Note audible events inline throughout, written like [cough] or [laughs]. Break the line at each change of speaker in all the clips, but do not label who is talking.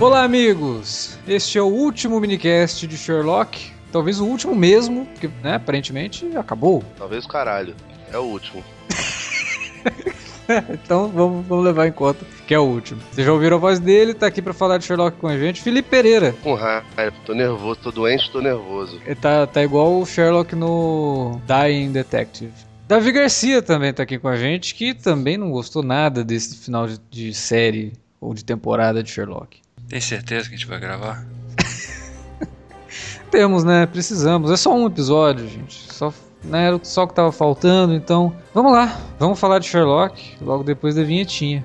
Olá, amigos! Este é o último minicast de Sherlock. Talvez o último mesmo, porque, né, aparentemente acabou.
Talvez o caralho. É o último. [laughs]
então vamos, vamos levar em conta que é o último. Vocês já ouviram a voz dele, tá aqui pra falar de Sherlock com a gente, Felipe Pereira.
Com raiva, tô nervoso, tô doente, tô nervoso.
Ele tá, tá igual o Sherlock no Dying Detective. Davi Garcia também tá aqui com a gente, que também não gostou nada desse final de, de série ou de temporada de Sherlock.
Tem certeza que a gente vai gravar? [laughs]
Temos, né? Precisamos. É só um episódio, gente. Só, né, era só o que tava faltando, então. Vamos lá. Vamos falar de Sherlock logo depois da vinhetinha.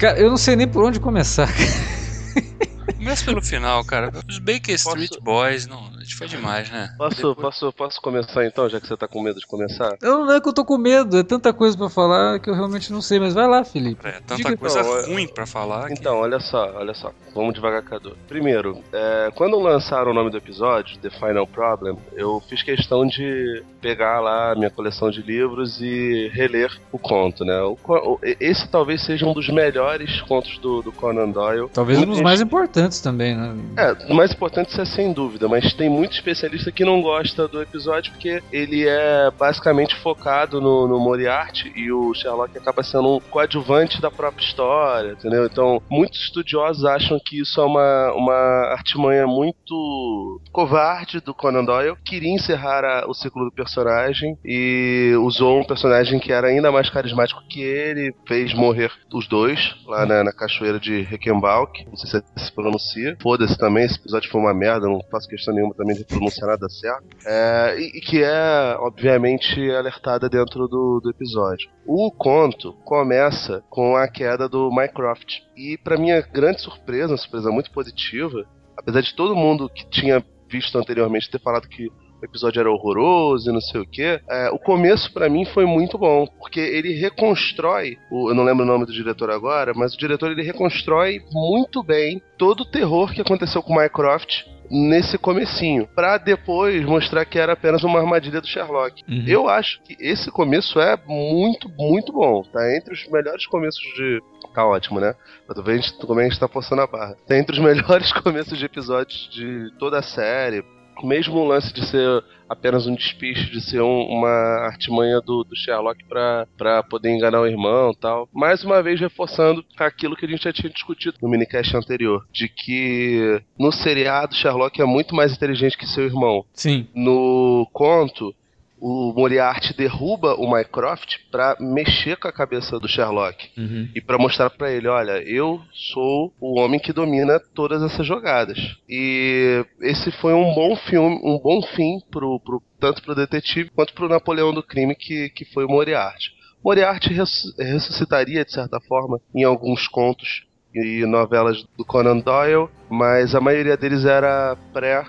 Cara, eu não sei nem por onde começar. [laughs]
Começa pelo final, cara. Os Baker Street Posso... Boys, não, foi demais, né?
Posso, Depois... posso, posso começar então, já que você tá com medo de começar?
Eu não é que eu tô com medo, é tanta coisa pra falar que eu realmente não sei, mas vai lá, Felipe.
É, tanta Diga coisa então, ruim pra falar.
Então, olha só, olha só. Vamos devagar, Cadu. Primeiro, é, quando lançaram o nome do episódio, The Final Problem, eu fiz questão de pegar lá a minha coleção de livros e reler o conto, né? O, o, esse talvez seja um dos melhores contos do, do Conan Doyle.
Talvez um dos mais importantes também, né?
É, o mais importante é sem dúvida, mas tem muito especialista que não gosta do episódio porque ele é basicamente focado no, no Moriarty e o Sherlock acaba sendo um coadjuvante da própria história, entendeu? Então, muitos estudiosos acham que isso é uma, uma artimanha muito covarde do Conan Doyle. Queria encerrar a, o ciclo do personagem e usou um personagem que era ainda mais carismático que ele, fez morrer os dois lá na, na cachoeira de Reichenbach. Não sei se se pronuncia. Foda-se também, esse episódio foi uma merda, não faço questão nenhuma também de pronunciar nada certo. É, e, e, que é, obviamente, alertada dentro do, do episódio. O conto começa com a queda do Mycroft. E, para minha grande surpresa, uma surpresa muito positiva, apesar de todo mundo que tinha visto anteriormente ter falado que o episódio era horroroso e não sei o que. É, o começo para mim foi muito bom, porque ele reconstrói, o, eu não lembro o nome do diretor agora, mas o diretor ele reconstrói muito bem todo o terror que aconteceu com Mycroft nesse comecinho, para depois mostrar que era apenas uma armadilha do Sherlock. Uhum. Eu acho que esse começo é muito, muito bom, tá entre os melhores começos de tá ótimo, né? Pra tu ver como a gente tá forçando a barra. Tá entre os [laughs] melhores começos de episódios de toda a série mesmo o lance de ser apenas um despiste, de ser um, uma artimanha do, do Sherlock para poder enganar o irmão tal. Mais uma vez reforçando aquilo que a gente já tinha discutido no minicast anterior, de que no seriado Sherlock é muito mais inteligente que seu irmão.
Sim.
No conto, o Moriarty derruba o Mycroft para mexer com a cabeça do Sherlock uhum. e para mostrar para ele, olha, eu sou o homem que domina todas essas jogadas. E esse foi um bom filme, um bom fim pro, pro tanto pro detetive quanto pro Napoleão do crime que, que foi o Moriarty. Moriarty ressuscitaria de certa forma em alguns contos e novelas do Conan Doyle, mas a maioria deles era pré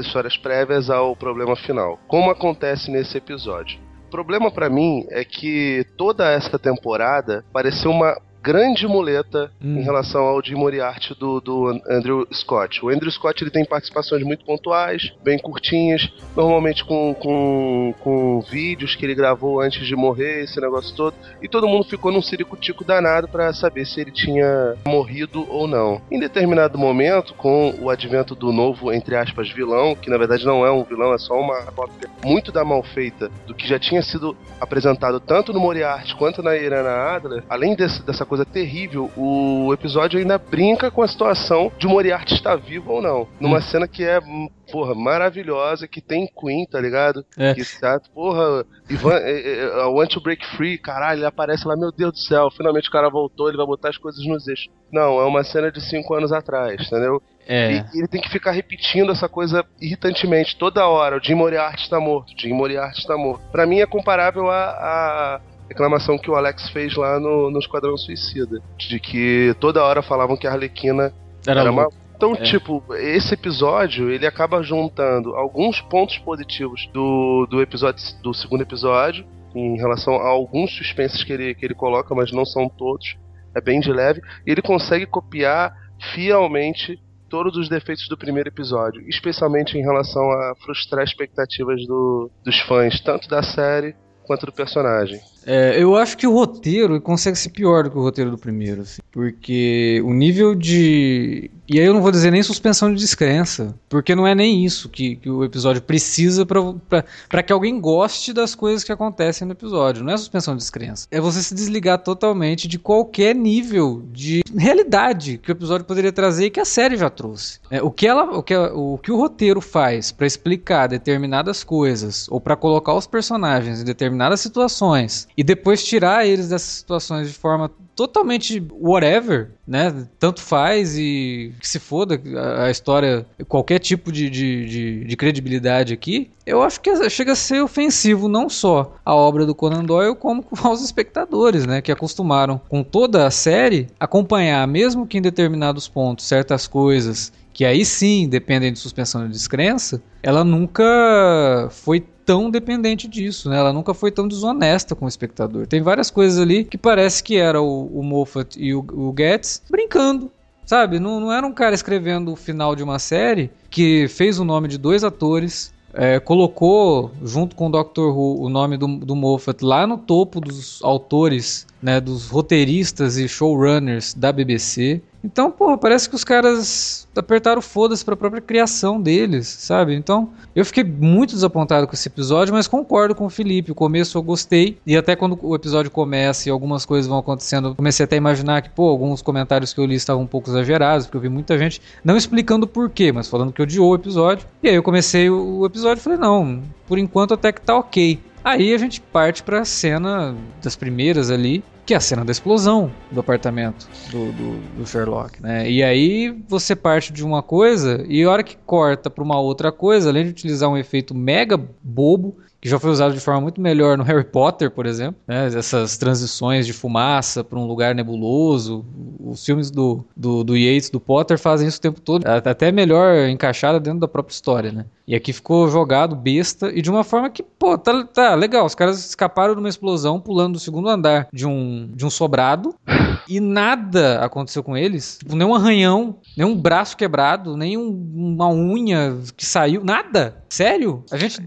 histórias prévias ao problema final. Como acontece nesse episódio? O problema para mim é que toda essa temporada pareceu uma grande muleta hum. em relação ao Jim Moriarty do, do Andrew Scott. O Andrew Scott ele tem participações muito pontuais, bem curtinhas, normalmente com, com, com vídeos que ele gravou antes de morrer, esse negócio todo, e todo mundo ficou num ciricutico danado para saber se ele tinha morrido ou não. Em determinado momento, com o advento do novo, entre aspas, vilão, que na verdade não é um vilão, é só uma cópia muito da mal feita do que já tinha sido apresentado tanto no Moriarty quanto na Irana Adler, além desse, dessa coisa terrível, o episódio ainda brinca com a situação de Moriarty estar vivo ou não. Numa hum. cena que é porra, maravilhosa, que tem Queen, tá ligado? É. Que tá, porra, Ivan, I want to break free, caralho, ele aparece lá, meu Deus do céu, finalmente o cara voltou, ele vai botar as coisas nos eixos. Não, é uma cena de cinco anos atrás, entendeu? É. E, ele tem que ficar repetindo essa coisa irritantemente toda hora. O Jim Moriarty está morto, o Jim Moriarty está morto. Pra mim é comparável a, a reclamação que o Alex fez lá no, no Esquadrão Suicida. De que toda hora falavam que a Arlequina era, era uma. Então, é. tipo, esse episódio, ele acaba juntando alguns pontos positivos do, do episódio do segundo episódio, em relação a alguns suspensos que ele, que ele coloca, mas não são todos. É bem de leve. E ele consegue copiar fielmente todos os defeitos do primeiro episódio, especialmente em relação a frustrar expectativas do, dos fãs, tanto da série quanto do personagem.
É, eu acho que o roteiro consegue ser pior do que o roteiro do primeiro, assim, porque o nível de. E aí eu não vou dizer nem suspensão de descrença, porque não é nem isso que, que o episódio precisa para que alguém goste das coisas que acontecem no episódio. Não é suspensão de descrença. É você se desligar totalmente de qualquer nível de realidade que o episódio poderia trazer e que a série já trouxe. É, o, que ela, o, que, o que o roteiro faz para explicar determinadas coisas ou para colocar os personagens em determinadas situações e depois tirar eles dessas situações de forma totalmente whatever, né? Tanto faz e que se foda a, história, qualquer tipo de, de, de, de, credibilidade aqui, eu acho que chega a ser ofensivo não só à obra do Conan Doyle, como [laughs] aos espectadores, né? Que acostumaram com toda a série acompanhar, mesmo que em determinados pontos, certas coisas que aí sim dependem de suspensão de descrença, ela nunca foi tão dependente disso, né? Ela nunca foi tão desonesta com o espectador. Tem várias coisas ali que parece que era o, o Moffat e o, o Getz brincando, sabe? Não, não era um cara escrevendo o final de uma série que fez o nome de dois atores, é, colocou junto com o Doctor Who o nome do, do Moffat lá no topo dos autores, né, dos roteiristas e showrunners da BBC. Então, porra, parece que os caras apertaram foda-se pra própria criação deles, sabe? Então, eu fiquei muito desapontado com esse episódio, mas concordo com o Felipe. O começo eu gostei, e até quando o episódio começa e algumas coisas vão acontecendo, comecei até a imaginar que, pô, alguns comentários que eu li estavam um pouco exagerados, porque eu vi muita gente não explicando por quê, mas falando que odiou o episódio. E aí eu comecei o episódio e falei, não, por enquanto até que tá ok. Aí a gente parte pra cena das primeiras ali, que é a cena da explosão do apartamento do, do, do, Sherlock, né? E aí você parte de uma coisa e a hora que corta para uma outra coisa, além de utilizar um efeito mega bobo, que já foi usado de forma muito melhor no Harry Potter, por exemplo, né? essas transições de fumaça para um lugar nebuloso. Os filmes do, do, do Yates, do Potter, fazem isso o tempo todo, até melhor encaixada dentro da própria história, né? E aqui ficou jogado besta e de uma forma que, pô, tá, tá legal. Os caras escaparam de uma explosão pulando do segundo andar de um, de um sobrado [laughs] e nada aconteceu com eles. Tipo, nem um arranhão, nem um braço quebrado, nem um, uma unha que saiu, nada. Sério? A gente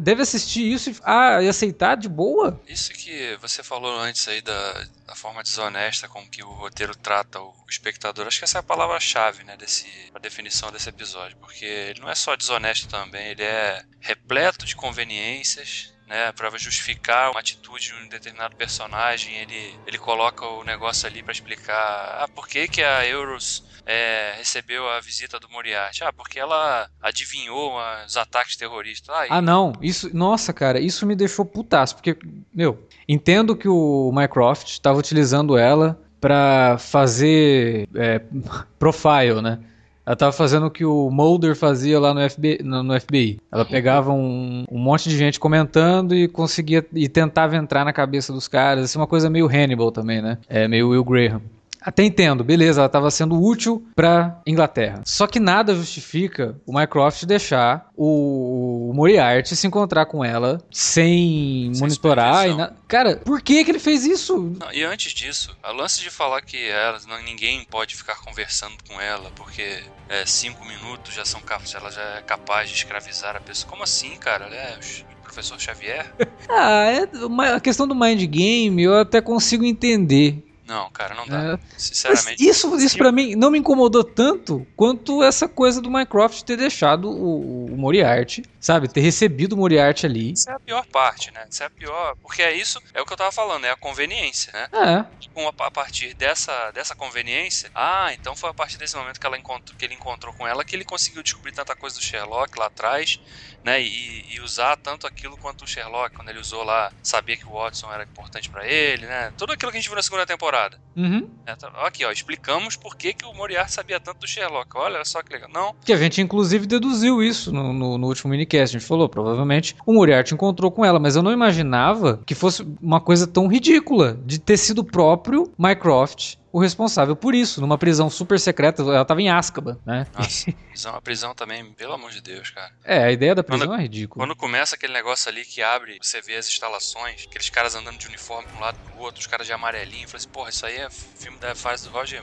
deve assistir isso e, ah, e aceitar de boa?
Isso que você falou antes aí da, da forma desonesta com que o roteiro trata o espectador, acho que essa é a palavra-chave, né, desse, a definição desse episódio, porque ele não é só desonesto também, ele é repleto de conveniências, né, para justificar uma atitude de um determinado personagem, ele, ele coloca o negócio ali para explicar ah, por que, que a Euros é, recebeu a visita do Moriarty. Ah, porque ela adivinhou os ataques terroristas.
Ah, ah, não. Isso, nossa, cara, isso me deixou putaço, porque, meu, entendo que o Mycroft estava utilizando ela para fazer é, [laughs] profile, né? Ela tava fazendo o que o Mulder fazia lá no FBI. No, no FBI. Ela pegava um, um, monte de gente comentando e conseguia e tentava entrar na cabeça dos caras. Assim, uma coisa meio Hannibal também, né? É meio Will Graham. Até entendo, beleza, ela estava sendo útil para Inglaterra. Só que nada justifica o Mycroft deixar o, Moriarty se encontrar com ela sem, sem monitorar. E na... Cara, por que, que ele fez isso?
Não, e antes disso, a lance de falar que ela, não, ninguém pode ficar conversando com ela porque é, cinco minutos já são ela já é capaz de escravizar a pessoa. Como assim, cara? Ela é professor Xavier? [laughs]
ah, é uma, a questão do mind game eu até consigo entender.
Não, cara, não dá. É. Sinceramente.
Mas isso, isso para mim não me incomodou tanto quanto essa coisa do Minecraft ter deixado o, o Moriarty, sabe? Ter recebido o Moriarty ali.
Isso é a pior parte, né? Isso é a pior. Porque é isso, é o que eu tava falando, é a conveniência, né?
É.
Com a, a partir dessa, dessa conveniência, ah, então foi a partir desse momento que, ela encontrou, que ele encontrou com ela que ele conseguiu descobrir tanta coisa do Sherlock lá atrás, né? E, e usar tanto aquilo quanto o Sherlock, quando ele usou lá, sabia que o Watson era importante para ele, né? Tudo aquilo que a gente viu na segunda temporada temporada.
Uhum.
É, tá, aqui, ó, explicamos por que, que o Moriarty sabia tanto do Sherlock. Olha só que legal. Não.
Que a gente, inclusive, deduziu isso no, no, no, último minicast. A gente falou, provavelmente o Moriarty encontrou com ela, mas eu não imaginava que fosse uma coisa tão ridícula de ter sido o próprio Mycroft o responsável por isso, numa prisão super secreta. Ela tava em Azkaban, né?
Nossa, prisão, a prisão também, pelo amor de Deus, cara.
É, a ideia da prisão quando, é ridícula.
Quando começa aquele negócio ali que abre, você vê as instalações, aqueles caras andando de uniforme de um lado pro outro, os caras de amarelinho, fala assim, porra, isso aí é filme da fase do Roger,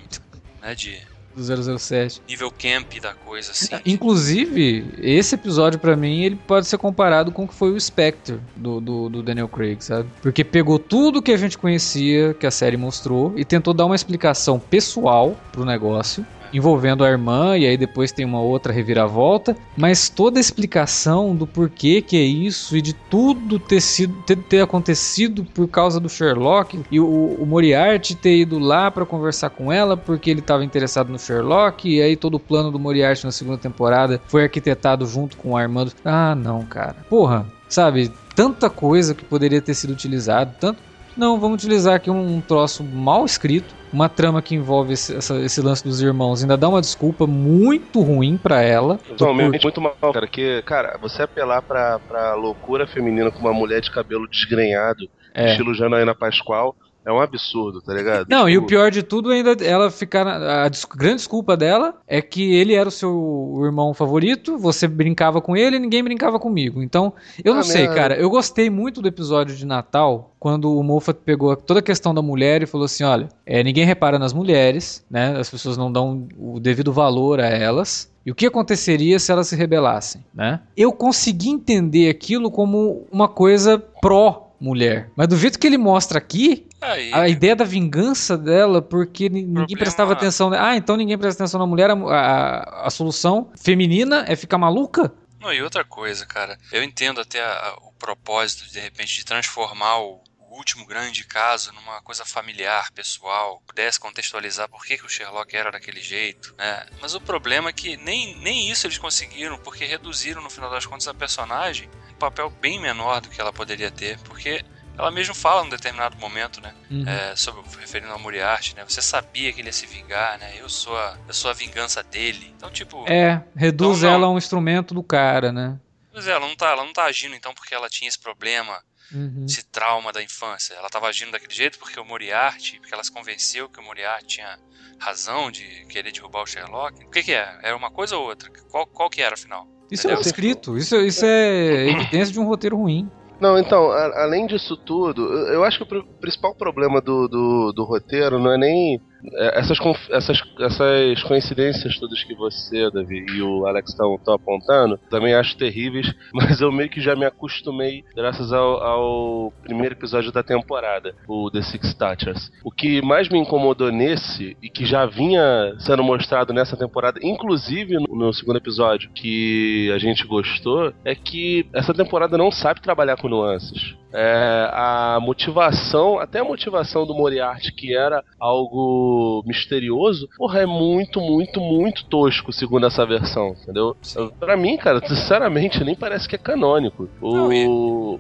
né, de
do 007.
Nível camp da coisa, assim. É,
inclusive, esse episódio para mim, ele pode ser comparado com o que foi o Spectre do, do, do, Daniel Craig, sabe? Porque pegou tudo que a gente conhecia, que a série mostrou, e tentou dar uma explicação pessoal pro negócio envolvendo a irmã, e aí depois tem uma outra reviravolta, mas toda a explicação do porquê que é isso e de tudo ter sido ter, ter acontecido por causa do Sherlock e o, o Moriarty ter ido lá para conversar com ela porque ele estava interessado no Sherlock, e aí todo o plano do Moriarty na segunda temporada foi arquitetado junto com a irmã. Ah, não, cara. Porra, sabe? Tanta coisa que poderia ter sido utilizado, tanto não, vamos utilizar aqui um, um troço mal escrito, uma trama que envolve esse, essa, esse, lance dos irmãos. Ainda dá uma desculpa muito ruim para ela.
Totalmente muito mal, cara. Que, cara, você apelar pra, pra loucura feminina com uma mulher de cabelo desgrenhado, é. estilo Janaína Pascoal, é um absurdo, tá ligado?
Não, e o tipo, pior de tudo ainda ela ficar. A, a grande desculpa dela é que ele era o seu irmão favorito, você brincava com ele e ninguém brincava comigo. Então, eu ah, não sei, minha... cara. Eu gostei muito do episódio de Natal, quando o Moffat pegou toda a questão da mulher e falou assim: olha, é, ninguém repara nas mulheres, né? As pessoas não dão o devido valor a elas. E o que aconteceria se elas se rebelassem, né? Eu consegui entender aquilo como uma coisa pró mulher. Mas do jeito que ele mostra aqui, Aí, a ideia da vingança dela, porque ninguém problema... prestava atenção. Ah, então ninguém presta atenção na mulher, a, a, a, solução feminina é ficar maluca?
Não, e outra coisa, cara, eu entendo até a, o propósito, de repente, de transformar o, o último grande caso numa coisa familiar, pessoal, pudesse contextualizar por que, que o Sherlock era daquele jeito, né? Mas o problema é que nem, nem isso eles conseguiram, porque reduziram, no final das contas, a personagem um papel bem menor do que ela poderia ter, porque ela mesmo fala num determinado momento, né? Uhum. É, sobre, referindo ao Moriarty, né? Você sabia que ele ia se vingar, né? Eu sou a, eu sou a vingança dele. Então, tipo.
É, reduz ela a um instrumento do cara, né?
Pois é, ela não, tá, ela não tá agindo então porque ela tinha esse problema uhum. esse trauma da infância. Ela estava agindo daquele jeito porque o Moriarty, porque ela se convenceu que o Moriarty tinha razão de querer derrubar o Sherlock. O que, que é? Era uma coisa ou outra? Qual, qual que era afinal?
Isso é Entendeu? é escrito, isso, isso é evidência de um roteiro ruim.
Não, então, a, além disso tudo, eu acho que o principal problema do, do, do roteiro não é nem essas, essas, essas coincidências todas que você, Davi, e o Alex estão apontando, também acho terríveis, [laughs] mas eu meio que já me acostumei graças ao, ao, primeiro episódio da temporada, o The Six Touchers. O que mais me incomodou nesse, e que já vinha sendo mostrado nessa temporada, inclusive no, no segundo episódio, que a gente gostou, é que essa temporada não sabe trabalhar com nuances. É, a motivação, até a motivação do Moriarty, que era algo misterioso, porra, é muito, muito, muito tosco, segundo essa versão, entendeu? Pra mim, cara, sinceramente, nem parece que é canônico. O, Não,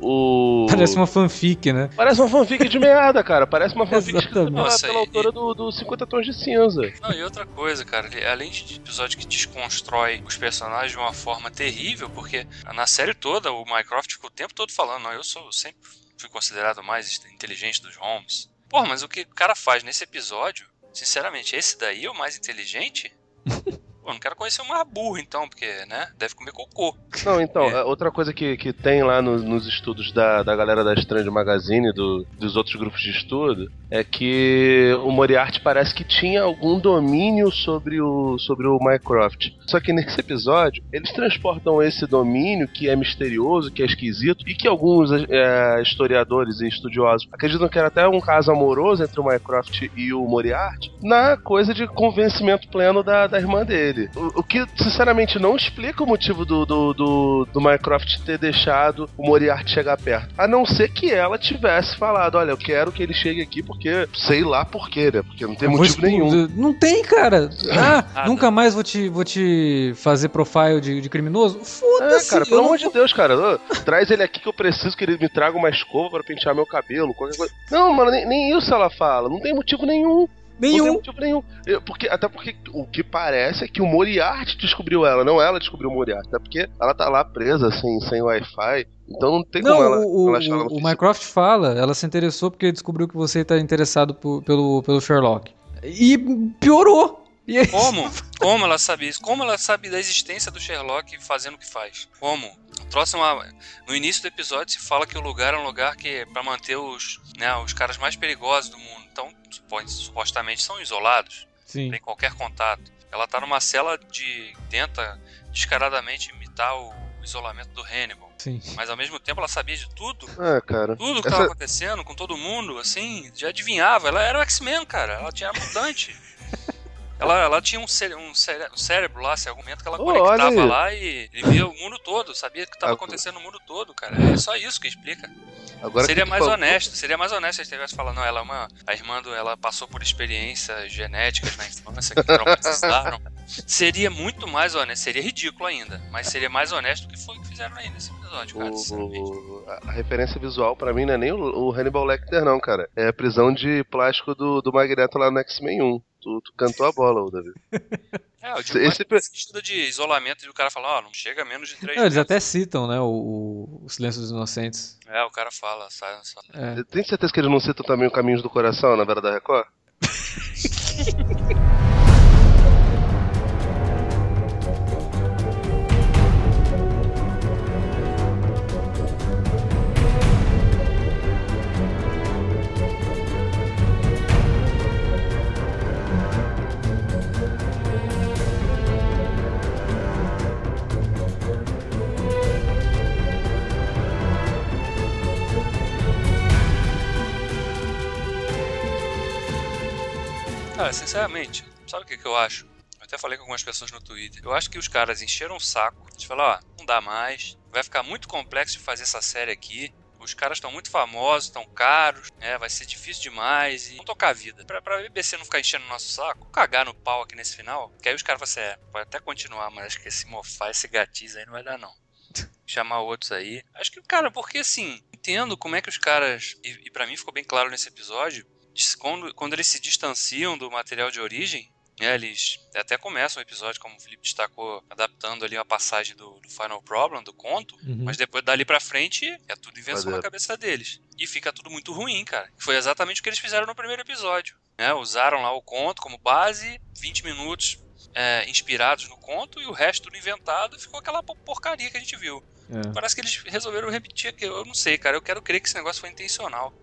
o... Parece uma fanfic, né?
Parece uma fanfic de merda, cara. Parece uma [laughs] fanfic escrita pela, Nossa, pela e... autora do, do 50 Tons de Cinza.
Não, e outra coisa, cara, além de episódio que desconstrói os personagens de uma forma terrível, porque na série toda o Mycroft ficou o tempo todo falando, não, eu sou sempre fui considerado mais inteligente dos Holmes. Porra, mas o que o cara faz nesse episódio sinceramente, esse daí é o mais inteligente? Pô, não quero conhecer o mais burro, então, porque, né? Deve comer cocô.
Não, então,
É.
outra coisa que, que tem lá no- nos estudos da, da galera da Strange Magazine, do, dos outros grupos de estudo, é que o Moriarty parece que tinha algum domínio sobre o, sobre o Mycroft. Só que nesse episódio, eles transportam esse domínio que é misterioso, que é esquisito, e que alguns é, historiadores e estudiosos acreditam que era até um caso amoroso entre o Mycroft e o Moriarty, na coisa de convencimento pleno da, da irmã dele. O, o que, sinceramente, não explica o motivo do, do, do, do Mycroft ter deixado o Moriarty chegar perto. A não ser que ela tivesse falado: olha, eu quero que ele chegue aqui porque sei lá por quê, né? Porque não tem motivo nenhum.
Não tem, cara. Ah,
Nada.
nunca mais vou te, vou te fazer profile de, de criminoso?
É,
Foda-se.
cara,
eu
pelo
não
amor de Deus, cara. traz ele aqui que eu preciso que ele me traga uma escova pra pentear meu cabelo, qualquer coisa. Não, mano, nem, nem isso ela fala. Não tem motivo nenhum. Não
Nenhum.
motivo nenhum. Porque, até porque o que parece é que o Moriarty descobriu ela, não ela descobriu o Moriarty. Até porque ela tá lá presa, sem, sem Wi-Fi. Então não tem
Não,
como ela,
o,
ela achar ela
o. Mycroft fala, ela se interessou porque descobriu que você tá interessado po- pelo, pelo Sherlock. E piorou. E aí-
Como? Como ela sabe isso? Como ela sabe da existência do Sherlock fazendo o que faz? Como? É uma- No início do episódio se fala que o lugar é um lugar que é pra manter os, né, os caras mais perigosos do mundo. Então, supo- supostamente são isolados,
Sim.
tem qualquer contato. Ela tá numa cela de tenta descaradamente imitar o isolamento do Hannibal,
Sim.
mas ao mesmo tempo ela sabia de tudo.
É, cara.
Tudo que
Essa-
tava acontecendo com todo mundo, assim, já adivinhava. Ela era o X-Men, cara. Ela tinha mutante. [laughs] ela, ela tinha um, cére um, cére um cérebro lá, esse argumento que ela
Oh,
conectava lá e, e via o mundo todo. Sabia que tava
Ah,
acontecendo no mundo todo, cara. É só isso que explica.
Agora
seria
que
mais
falou-
honesto. Seria mais honesto se ele tivesse falado, não, ela é uma. A irmã do, ela passou por experiências genéticas na infância que traumatizaram. [laughs] seria muito mais honesto. Seria ridículo ainda. Mas seria mais honesto do que foi o que fizeram aí nesse episódio, cara. sinceramente.
O, a- a referência visual pra mim não é nem o, o Hannibal Lecter, não, cara. É a prisão de plástico do, do Magneto lá no X-Men 1. Tu, tu cantou a bola, ô, Davi. [laughs]
É, eu digo
Esse-
no sentido de isolamento e o cara fala, ó, não chega a menos de três
Não, eles até citam, né, o, o, o Silêncio dos Inocentes.
É, o cara fala, sai, sai.
É.
Tem certeza que eles não citam também o Caminhos do Coração na Vera da Record? [laughs]
sinceramente, sabe o que, que eu acho? Eu até falei com algumas pessoas no Twitter. Eu acho que os caras encheram o saco. Eles falaram, ó, não dá mais. Vai ficar muito complexo de fazer essa série aqui. Os caras estão muito famosos, estão caros, né? Vai ser difícil demais e vamos tocar a vida. Pra, pra BBC não ficar enchendo o nosso saco, cagar no pau aqui nesse final, que aí os caras falam assim, é, pode até continuar, mas acho que esse mofar, esse gatiz aí não vai dar não. [laughs] Chamar outros aí. Acho que, cara, porque assim, entendo como é que os caras, e, e para mim ficou bem claro nesse episódio, quando, quando eles se distanciam do material de origem, né, eles até começam o episódio, como o Felipe destacou, adaptando ali uma passagem do, do Final Problem, do conto,
Uhum.
mas depois dali pra frente é tudo invenção na cabeça deles. E fica tudo muito ruim, cara. Foi exatamente o que eles fizeram no primeiro episódio. né? Usaram lá o conto como base, 20 minutos é, inspirados no conto e o resto tudo inventado e ficou aquela po- porcaria que a gente viu.
É.
Parece que eles resolveram repetir aquilo. Eu não sei, cara. Eu quero crer que esse negócio foi intencional.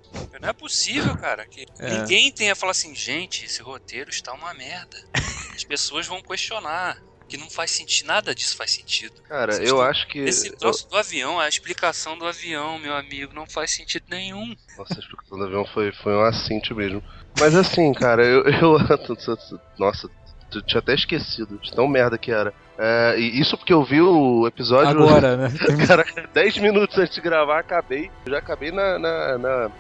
Não é possível, cara, que
É.
ninguém tenha falado assim, gente, esse roteiro está uma merda. As pessoas vão questionar. Que não faz sentido, nada disso faz sentido.
Cara,
Vocês
eu
estão-
acho que.
Esse
eu-
troço do avião, a explicação do avião, meu amigo, não faz sentido nenhum.
Nossa, a explicação do avião foi, foi um assinte mesmo. Mas assim, cara, eu. eu [laughs] nossa, tu tinha até esquecido de tão merda que era. É, e isso porque eu vi o episódio.
Agora, [laughs] né?
Cara, [laughs] 10 minutos antes de gravar, acabei. Eu já acabei na. na- na- na-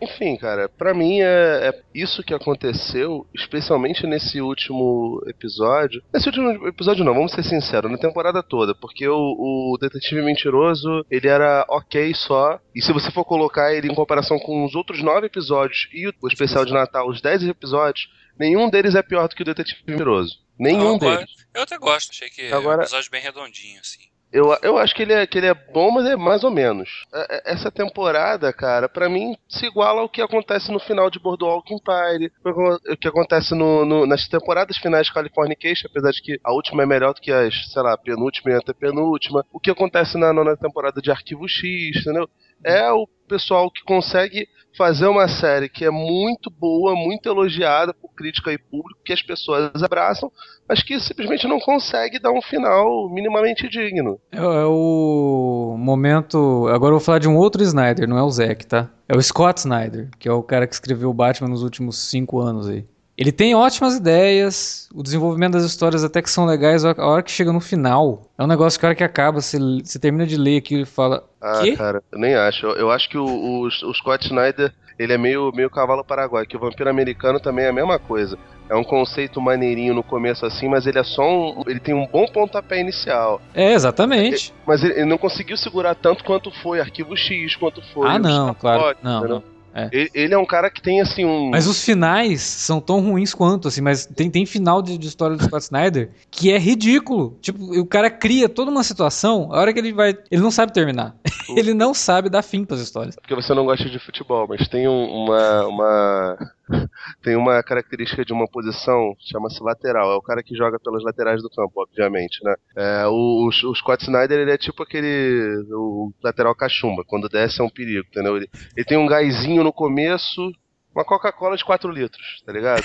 enfim, cara, pra mim é, é isso que aconteceu, especialmente nesse último episódio. Nesse último episódio, não, vamos ser sinceros, na temporada toda, porque o, o Detetive Mentiroso ele era ok só. E se você for colocar ele em comparação com os outros nove episódios e o, o especial de Natal, os 10 episódios, nenhum deles é pior do que o Detetive Mentiroso. Nenhum
eu,
deles.
eu até gosto, achei que é um
Agora-
episódio bem redondinho, assim.
Eu, eu acho que ele, é, que ele é bom, mas é mais ou menos. É, é, essa temporada, cara, para mim se iguala ao que acontece no final de Boardwalk Empire, o que acontece no, no, nas temporadas finais de Californication, apesar de que a última é melhor do que as, sei lá, penúltima e antepenúltima. O que acontece na nona temporada de Arquivo X, entendeu? É o pessoal que consegue fazer uma série que é muito boa, muito elogiada por crítica e público, que as pessoas abraçam, mas que simplesmente não consegue dar um final minimamente digno.
É, é o momento. Agora eu vou falar de um outro Snyder, não é o Zack, tá? É o Scott Snyder, que é o cara que escreveu o Batman nos últimos cinco anos aí. Ele tem ótimas ideias, o desenvolvimento das histórias até que são legais, a hora que chega no final, é um negócio que a hora que acaba, você, você termina de ler aquilo e fala.
Ah,
Quê?
cara, eu nem acho. Eu, eu acho que o, o, o, Scott Snyder, ele é meio, meio cavalo paraguai, que o vampiro americano também é a mesma coisa. É um conceito maneirinho no começo assim, mas ele é só um. Ele tem um bom pontapé inicial.
É, exatamente.
Ele, mas ele, ele, não conseguiu segurar tanto quanto foi Arquivo X, quanto foi.
Ah, não, claro. Não, não.
É. Ele, ele, é um cara que tem assim um.
Mas os finais são tão ruins quanto, assim, mas tem, tem final de, de história do Scott Snyder que é ridículo. Tipo, o cara cria toda uma situação, a hora que ele vai. Ele não sabe terminar. [laughs] ele não sabe dar fim pras histórias.
Porque você não gosta de futebol, mas tem um, uma. uma [laughs] tem uma característica de uma posição, chama-se lateral. É o cara que joga pelas laterais do campo, obviamente, né? É, o, o, Scott Snyder, ele é tipo aquele o lateral cachumba. Quando desce é um perigo, entendeu? Ele, ele tem um gásinho no começo, uma Coca-Cola de 4 litros, tá ligado?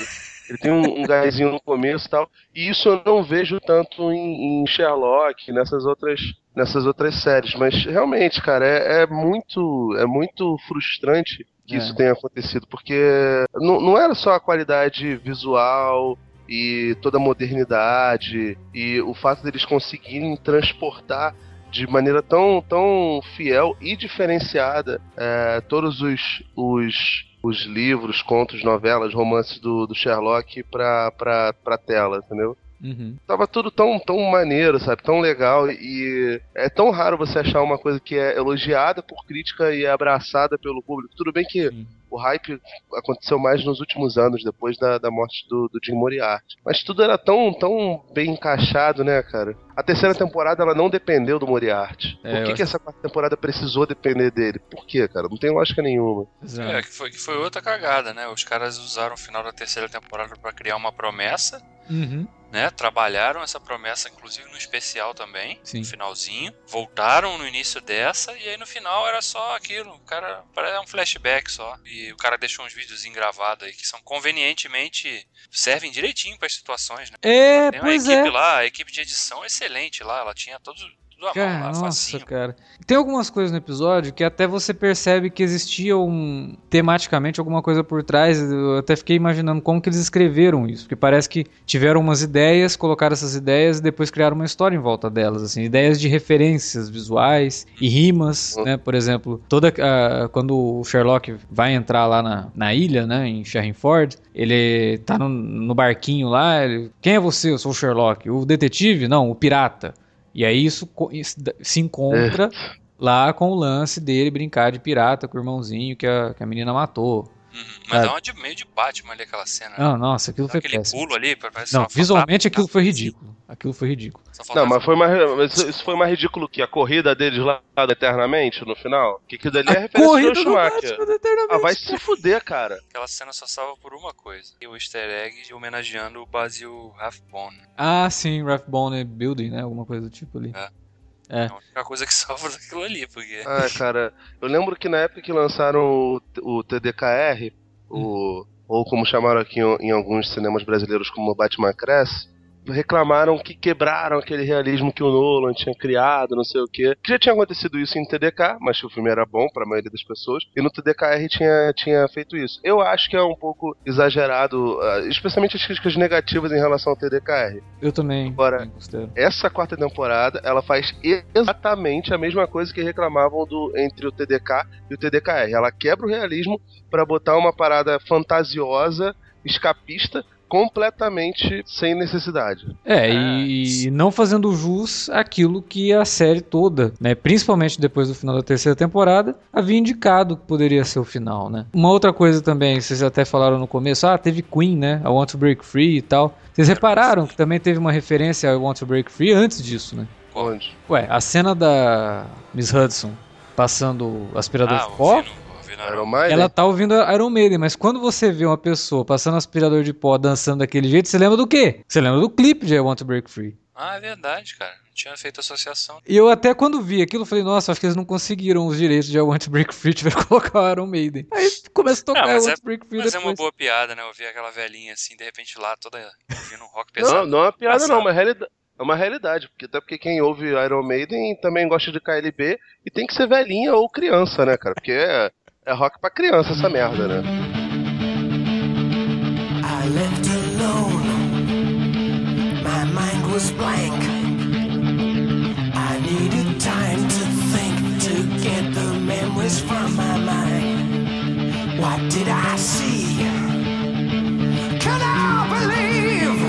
Ele tem um, um gásinho no começo e tal. E isso eu não vejo tanto em, em Sherlock, nessas outras nessas outras séries, mas realmente, cara, é, é muito é muito frustrante que é. isso tenha acontecido, porque não, não era só a qualidade visual e toda a modernidade e o fato deles conseguirem transportar de maneira tão, tão fiel e diferenciada é, todos os, os, os livros, contos, novelas, romances do, do Sherlock pra, pra tela, entendeu?
Uhum.
Tava tudo tão, tão maneiro, sabe? Tão legal. E é tão raro você achar uma coisa que é elogiada por crítica e é abraçada pelo público. Tudo bem que uhum. o hype aconteceu mais nos últimos anos, depois da, da morte do, do Jim Moriarty. Mas tudo era tão, tão bem encaixado, né, cara? A terceira temporada ela não dependeu do Moriarty. É, Por que, que essa quarta temporada precisou depender dele? Por quê, cara? Não tem lógica nenhuma.
É, que foi, que foi outra cagada, né? Os caras usaram o final da terceira temporada para criar uma promessa.
Uhum
né? Trabalharam essa promessa, inclusive no especial também,
Sim.
no finalzinho. Voltaram no início dessa, e aí no final era só aquilo. O cara parece um flashback só. E o cara deixou uns vídeos gravados aí que são convenientemente. servem direitinho para as situações, né?
É,
Tem
uma
equipe
é.
lá, a equipe de edição é excelente lá, ela tinha todos tudo à
cara,
mão lá,
nossa,
facinho.
cara. Tem algumas coisas no episódio que até você percebe que existia um tematicamente alguma coisa por trás. Eu até fiquei imaginando como que eles escreveram isso, porque parece que tiveram umas ideias, colocaram essas ideias e depois criaram uma história em volta delas, assim, ideias de referências visuais e rimas,
Uhum.
né? Por exemplo, toda a- quando o Sherlock vai entrar lá na, na ilha, né, em Ford, ele tá no, no barquinho lá, ele, quem é você? Eu sou o Sherlock. O detetive? Não, o pirata. E aí isso se encontra lá com o lance dele brincar de pirata com o irmãozinho que a, que a menina matou.
Uhum. Mas dá uma de meio de Batman ali aquela cena. né?
Não, nossa, aquilo
Dá
foi
aquele
péssimo.
pulo ali, parece
Não, visualmente
fantasma.
aquilo foi ridículo. Aquilo foi ridículo.
Não, mas foi mais. Isso- isso foi mais ridículo que a corrida deles lá eternamente no final. Que aquilo dali é
A
referência
corrida
ao
do
Schumacher. Ah, vai se fuder, cara.
Aquela cena só salva por uma coisa. E o easter egg homenageando o Basil Rathbone.
Ah, sim, Rathbone Building, né? Alguma coisa do tipo ali.
É a única coisa que [laughs] salva daquilo ali, porque...
Ah, cara, eu lembro que na época que lançaram o, o TDKR, o, ou como chamaram aqui em, em alguns cinemas brasileiros como Batman Cresce, reclamaram que quebraram aquele realismo que o Nolan tinha criado, não sei o quê. Que já tinha acontecido isso em TDK, mas o filme era bom pra maioria das pessoas, e no TDKR tinha, tinha feito isso. Eu acho que é um pouco exagerado, ah, especialmente as críticas negativas em relação ao TDKR.
Eu também.
Agora-. Essa quarta temporada, ela faz exatamente a mesma coisa que reclamavam do entre o TDK e o TDKR. Ela quebra o realismo pra botar uma parada fantasiosa, escapista, completamente sem necessidade.
É,
Ah,
e não fazendo jus àquilo que a série toda, né, principalmente depois do final da terceira temporada, havia indicado que poderia ser o final, né? Uma outra coisa também, vocês até falaram no começo, ah, teve Queen, né? I Want to Break Free e tal. Vocês repararam que também teve uma referência a I Want to Break Free antes disso, né?
Onde?
Ué, a cena da Miss Hudson passando aspirador
ah,
de pó,
ouvindo
Iron Maiden?
ela tá ouvindo Iron Maiden, mas quando você vê uma pessoa passando aspirador de pó dançando daquele jeito, você lembra do quê? Você lembra do clipe de I Want to Break Free.
Ah, é verdade, cara. Não tinha feito associação.
E eu até quando vi aquilo, falei, nossa, acho que eles não conseguiram os direitos de I Want to Break Free, [laughs] tiveram que colocar o Iron Maiden. Aí começa a tocar
Ah,
I
mas
Want
é-
to Break Free
Mas é
depois.
uma boa piada, né? Eu vi aquela velhinha assim, de repente lá, toda ouvindo um rock pesado.
Não, não é uma piada
Engraçado.
não, é uma realidade. É uma realidade, porque até porque quem ouve Iron Maiden também gosta de KLB e tem que ser velhinha ou criança, né, cara? Porque é, é rock pra criança essa merda, né?
I left alone. My mind was blank. I needed time to think to get the memories from my mind. What did I see? Can I believe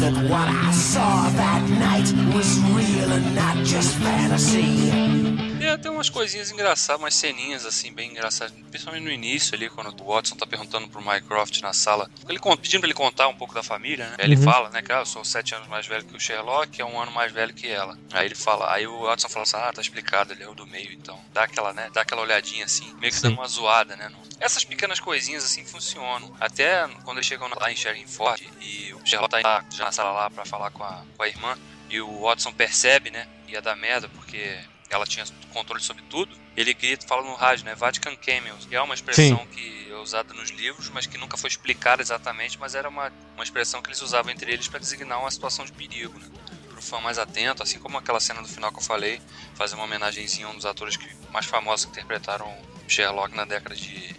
that what I saw that night was real and not just fantasy?
Tem umas coisinhas engraçadas, umas ceninhas assim, bem engraçadas. Principalmente no início ali, quando o Watson tá perguntando pro Mycroft na sala. Ele, pedindo pra ele contar um pouco da família, né? Aí Ele
Uhum.
fala, né, que ah, eu sou sete anos mais velho que o Sherlock, é um ano mais velho que ela. Aí ele fala, aí o Watson fala assim, ah, tá explicado, ele é o do meio, então. Dá aquela, né? Dá aquela olhadinha assim, meio que
Sim.
dando uma zoada, né? no- Essas pequenas coisinhas assim funcionam. Até quando eles chegam lá em Ford e o Sherlock tá já na sala lá pra falar com a, com a irmã, e o Watson percebe, né? Ia dar merda, porque ela tinha controle sobre tudo. Ele grita, fala no rádio, né? Vatican Cameos, que é uma expressão que é usada nos livros, mas que nunca foi explicada exatamente, mas era uma, uma expressão que eles usavam entre eles para designar uma situação de perigo, né? Pro fã mais atento, assim como aquela cena do final que eu falei, fazer uma homenagenzinha a um dos atores que, mais famosos que interpretaram o Sherlock na década de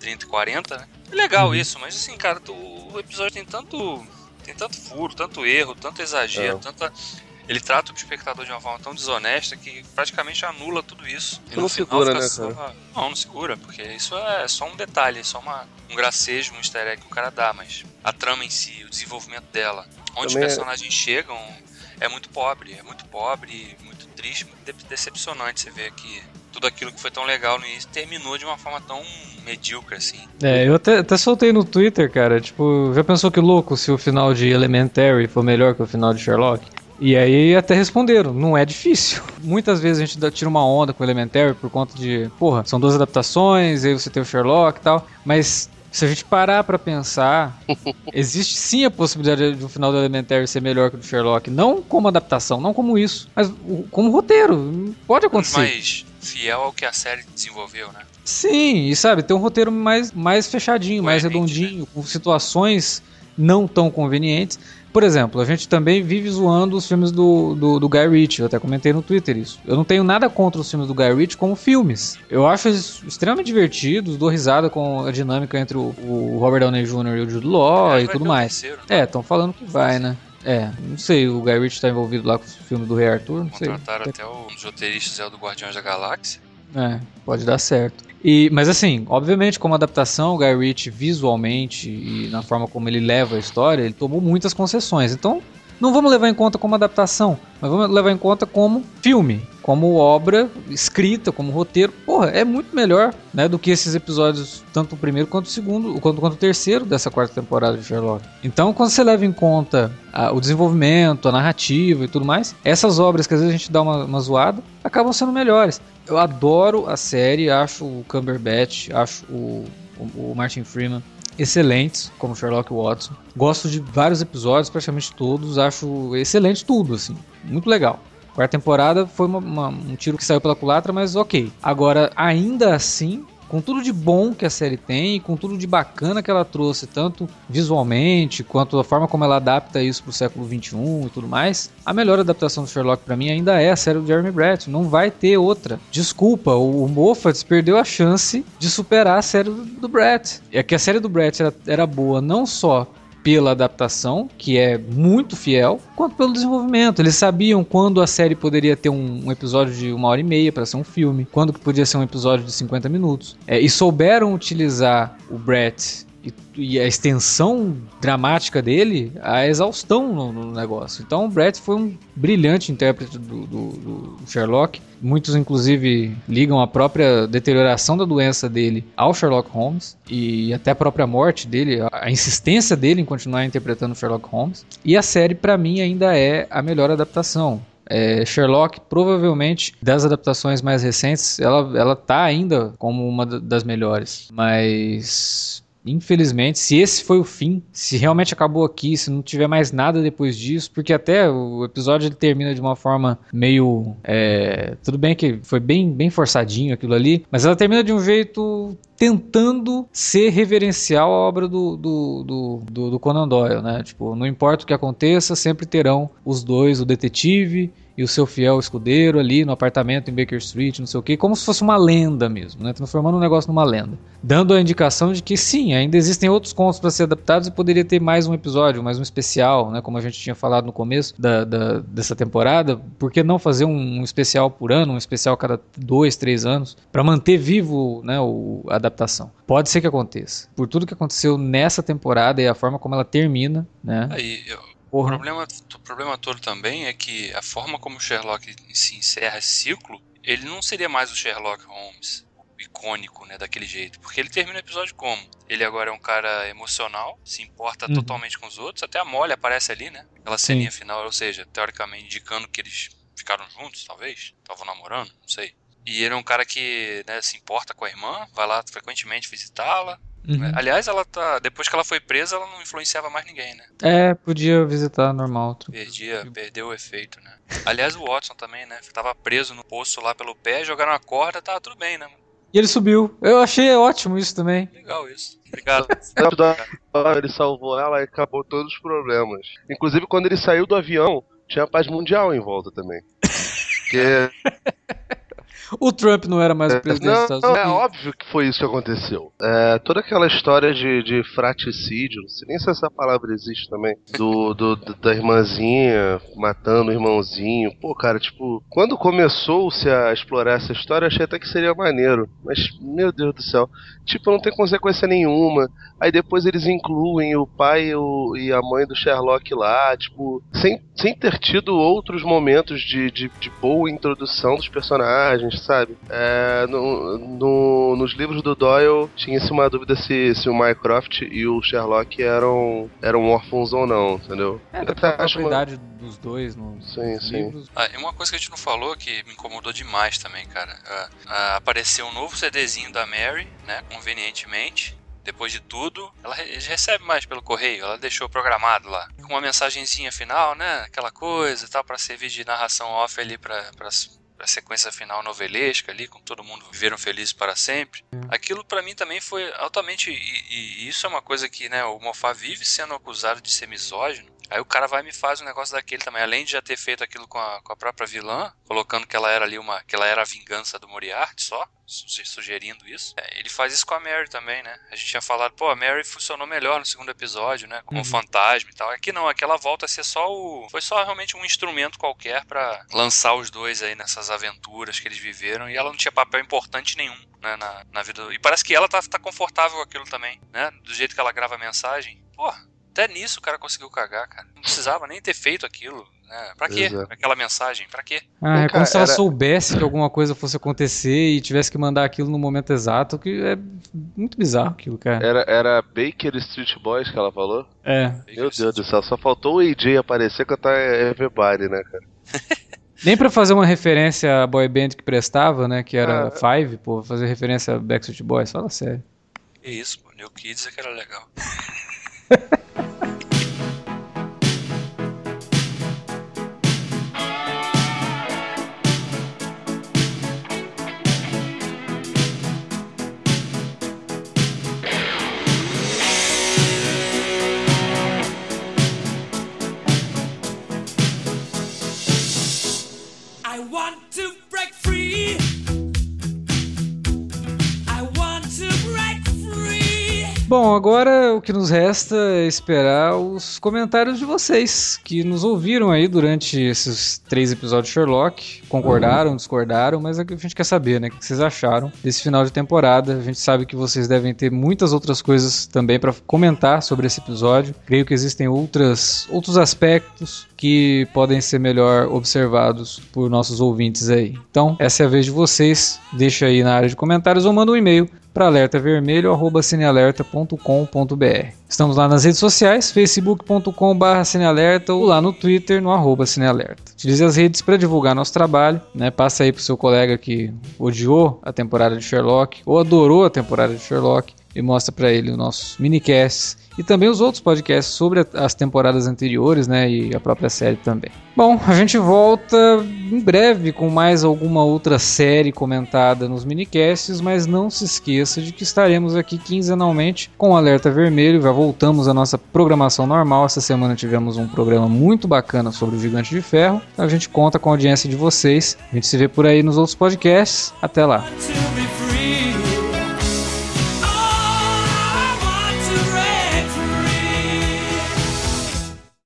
30 e 40, né? É legal isso, mas assim, cara, tu- o episódio tem tanto tem tanto furo, tanto erro, tanto exagero,
É.
tanta ele trata o espectador de uma forma tão desonesta que praticamente anula tudo isso. E
não
no final
segura,
fica
né,
só- Não, não segura, porque isso é só um detalhe, é só uma, um gracejo, um easter egg que o cara dá, mas a trama em si, o desenvolvimento dela, onde
Também é-
os personagens chegam, é muito pobre, é muito pobre, muito triste, muito de- decepcionante você ver que tudo aquilo que foi tão legal no início terminou de uma forma tão medíocre assim.
É, eu até, até soltei no Twitter, cara, tipo, já pensou que louco se o final de Elementary for melhor que o final de Sherlock? E aí até responderam, não é difícil. Muitas vezes a gente tira uma onda com Elementary por conta de, porra, são duas adaptações, aí você tem o Sherlock e tal, mas se a gente parar pra pensar, [laughs] existe sim a possibilidade de o final do Elementary ser melhor que o do Sherlock, não como adaptação, não como isso, mas o- como roteiro, pode acontecer.
mais fiel ao que a série desenvolveu, né?
Sim, e sabe, tem um roteiro mais, mais fechadinho, mais
Coerente,
redondinho, com situações não tão convenientes. Por exemplo, a gente também vive zoando os filmes do, do, do Guy Ritchie, eu até comentei no Twitter isso. Eu não tenho nada contra os filmes do Guy Ritchie como filmes. Eu acho eles extremamente divertidos, dou risada com a dinâmica entre o, o Robert Downey Jr. e o Jude Law
É,
e tudo
o
mais.
terceiro, né?
É, estão falando que vai, né? É, não sei, o Guy Ritchie tá envolvido lá com o filme do Rei Arthur, não sei.
Contrataram até um dos roteiristas é o do Guardiões da Galáxia.
É, pode dar certo. E, mas assim, obviamente, como adaptação, o Guy Ritchie visualmente e na forma como ele leva a história, ele tomou muitas concessões. Então, não vamos levar em conta como adaptação, mas vamos levar em conta como filme, como obra escrita, como roteiro. Porra, é muito melhor, né, do que esses episódios, tanto o primeiro quanto o segundo, quanto, quanto o terceiro dessa quarta temporada de Sherlock. Então, quando você leva em conta ah, o desenvolvimento, a narrativa e tudo mais, essas obras que às vezes a gente dá uma, uma zoada, acabam sendo melhores. Eu adoro a série, acho o Cumberbatch, acho o, o, o Martin Freeman excelentes, como Sherlock Watson. Gosto de vários episódios, praticamente todos, acho excelente tudo, assim, muito legal. Quarta temporada foi uma- uma- um tiro que saiu pela culatra, mas ok. Agora, ainda assim, com tudo de bom que a série tem com tudo de bacana que ela trouxe, tanto visualmente quanto a forma como ela adapta isso pro século XXI e tudo mais, a melhor adaptação do Sherlock pra mim ainda é a série do Jeremy Brett. Não vai ter outra. Desculpa, o, o Moffat perdeu a chance de superar a série do, do Brett. É que a série do Brett era, era boa não só pela adaptação, que é muito fiel, quanto pelo desenvolvimento. Eles sabiam quando a série poderia ter um, um episódio de uma hora e meia para ser um filme, quando que podia ser um episódio de 50 minutos. É, e souberam utilizar o Brett e e, a extensão dramática dele, a exaustão no, no negócio. Então o Brett foi um brilhante intérprete do, do, do Sherlock. Muitos, inclusive, ligam a própria deterioração da doença dele ao Sherlock Holmes e até a própria morte dele, a insistência dele em continuar interpretando Sherlock Holmes. E a série, para mim, ainda é a melhor adaptação. É, Sherlock, provavelmente, das adaptações mais recentes, ela, ela tá ainda como uma das melhores. Mas Infelizmente, se esse foi o fim, se realmente acabou aqui, se não tiver mais nada depois disso, porque até o episódio ele termina de uma forma meio. É, tudo bem que foi bem, bem forçadinho aquilo ali, mas ela termina de um jeito tentando ser reverencial à obra do, do, do, do, Conan Doyle, né? Tipo, não importa o que aconteça, sempre terão os dois, o detetive e o seu fiel escudeiro ali no apartamento em Baker Street, não sei o que, como se fosse uma lenda mesmo, né? transformando um negócio numa lenda. Dando a indicação de que sim, ainda existem outros contos para ser adaptados e poderia ter mais um episódio, mais um especial, né? como a gente tinha falado no começo da, da dessa temporada. Por que não fazer um, um, especial por ano, um especial cada dois, três anos, para manter vivo né, o, a adaptação? Pode ser que aconteça. Por tudo que aconteceu nessa temporada e a forma como ela termina, né?
Aí, eu o problema, o problema todo também é que a forma como o Sherlock se encerra esse ciclo, ele não seria mais o Sherlock Holmes icônico, né, daquele jeito. Porque ele termina o episódio como? Ele agora é um cara emocional, se importa uhum. totalmente com os outros, até a Molly aparece ali, né? Aquela ceninha Sim. final, ou seja, teoricamente indicando que eles ficaram juntos, talvez, estavam namorando, não sei. E ele é um cara que né, se importa com a irmã, vai lá frequentemente visitá-la, Uhum. Aliás, ela tá. Depois que ela foi presa, ela não influenciava mais ninguém, né?
É, podia visitar normal.
Perdia, perdeu o efeito, né? Aliás, o Watson também, né? Tava preso no poço lá pelo pé, jogaram a corda, tava tudo bem, né?
E ele subiu. Eu achei ótimo isso também.
Legal isso. Obrigado. [laughs]
ele salvou ela e acabou todos os problemas. Inclusive, quando ele saiu do avião, tinha paz mundial em volta também. [laughs] Porque
o Trump não era mais o presidente
não,
dos Estados Unidos.
É óbvio que foi isso que aconteceu. É, toda aquela história de, de fraticídio, não sei nem se essa palavra existe também, do, do, da irmãzinha matando o irmãozinho. Pô, cara, tipo, quando começou-se a explorar essa história, achei até que seria maneiro. Mas, meu Deus do céu, tipo, não tem consequência nenhuma. Aí depois eles incluem o pai e, o, e a mãe do Sherlock lá, tipo, sem, sem ter tido outros momentos de, de, de boa introdução dos personagens, sabe? É, no, no, nos livros do Doyle tinha-se uma dúvida se, se o Mycroft e o Sherlock eram, eram órfãos ou não, entendeu?
É, até a acho uma... dos dois nos
sim,
livros.
Sim.
Ah, e uma coisa que a gente não falou que me incomodou demais também, cara. Ah, ah, apareceu um novo CDzinho da Mary, né? Convenientemente depois de tudo, ela recebe mais pelo correio, ela deixou programado lá. Com uma mensagenzinha final, né? Aquela coisa e tal, para servir de narração off ali para a sequência final novelesca ali, com todo mundo viveram felizes para sempre. Aquilo para mim também foi altamente. E, e, isso é uma coisa que né, o Moffat vive sendo acusado de ser misógino. Aí o cara vai e me faz um negócio daquele também. Além de já ter feito aquilo com a, com a própria vilã, colocando que ela era ali uma. que ela era a vingança do Moriarty só, sugerindo isso. É, ele faz isso com a Mary também, né? A gente tinha falado, pô, a Mary funcionou melhor no segundo episódio, né? Como uhum. fantasma e tal. Aqui não, aqui ela volta a ser só o. Foi só realmente um instrumento qualquer para lançar os dois aí nessas aventuras que eles viveram. E ela não tinha papel importante nenhum. Né, na, na vida. E parece que ela tá, tá confortável com aquilo também, né? Do jeito que ela grava a mensagem. Pô, até nisso o cara conseguiu cagar, cara. Não precisava nem ter feito aquilo. Né? Pra quê? Exato. Aquela mensagem, pra quê?
Ah, é como se ela era... soubesse que alguma coisa fosse acontecer e tivesse que mandar aquilo no momento exato, que é muito bizarro aquilo, cara.
Era, era Baker Street Boys que ela falou?
É.
Meu Deus do céu, só faltou o AJ aparecer cantar Everybody, né, cara? [laughs]
Nem pra fazer uma referência à boy band que prestava, né? Que era ah, Five, pô, fazer referência a Backstreet Boys, fala sério.
Que isso, pô, New Kids é que era legal. [laughs]
Bom, agora o que nos resta é esperar os comentários de vocês que nos ouviram aí durante esses três episódios de Sherlock. Concordaram, discordaram, mas é que a gente quer saber, né? O que vocês acharam desse final de temporada. A gente sabe que vocês devem ter muitas outras coisas também para comentar sobre esse episódio. Creio que existem outras, outros aspectos que podem ser melhor observados por nossos ouvintes aí. Então, essa é a vez de vocês. Deixa aí na área de comentários ou manda um e-mail para alertavermelho@cinealerta.com.br. Estamos lá nas redes sociais, facebook.com.br cinealerta ou lá no Twitter no arroba cinealerta. Utilize as redes para divulgar nosso trabalho, né? Passa aí pro seu colega que odiou a temporada de Sherlock ou adorou a temporada de Sherlock e mostra para ele os nossos minicasts e também os outros podcasts sobre as temporadas anteriores, né, e a própria série também. Bom, a gente volta em breve com mais alguma outra série comentada nos minicasts, mas não se esqueça de que estaremos aqui quinzenalmente com o Alerta Vermelho, já voltamos à nossa programação normal. Essa semana tivemos um programa muito bacana sobre o Gigante de Ferro. A gente conta com a audiência de vocês. A gente se vê por aí nos outros podcasts. Até lá.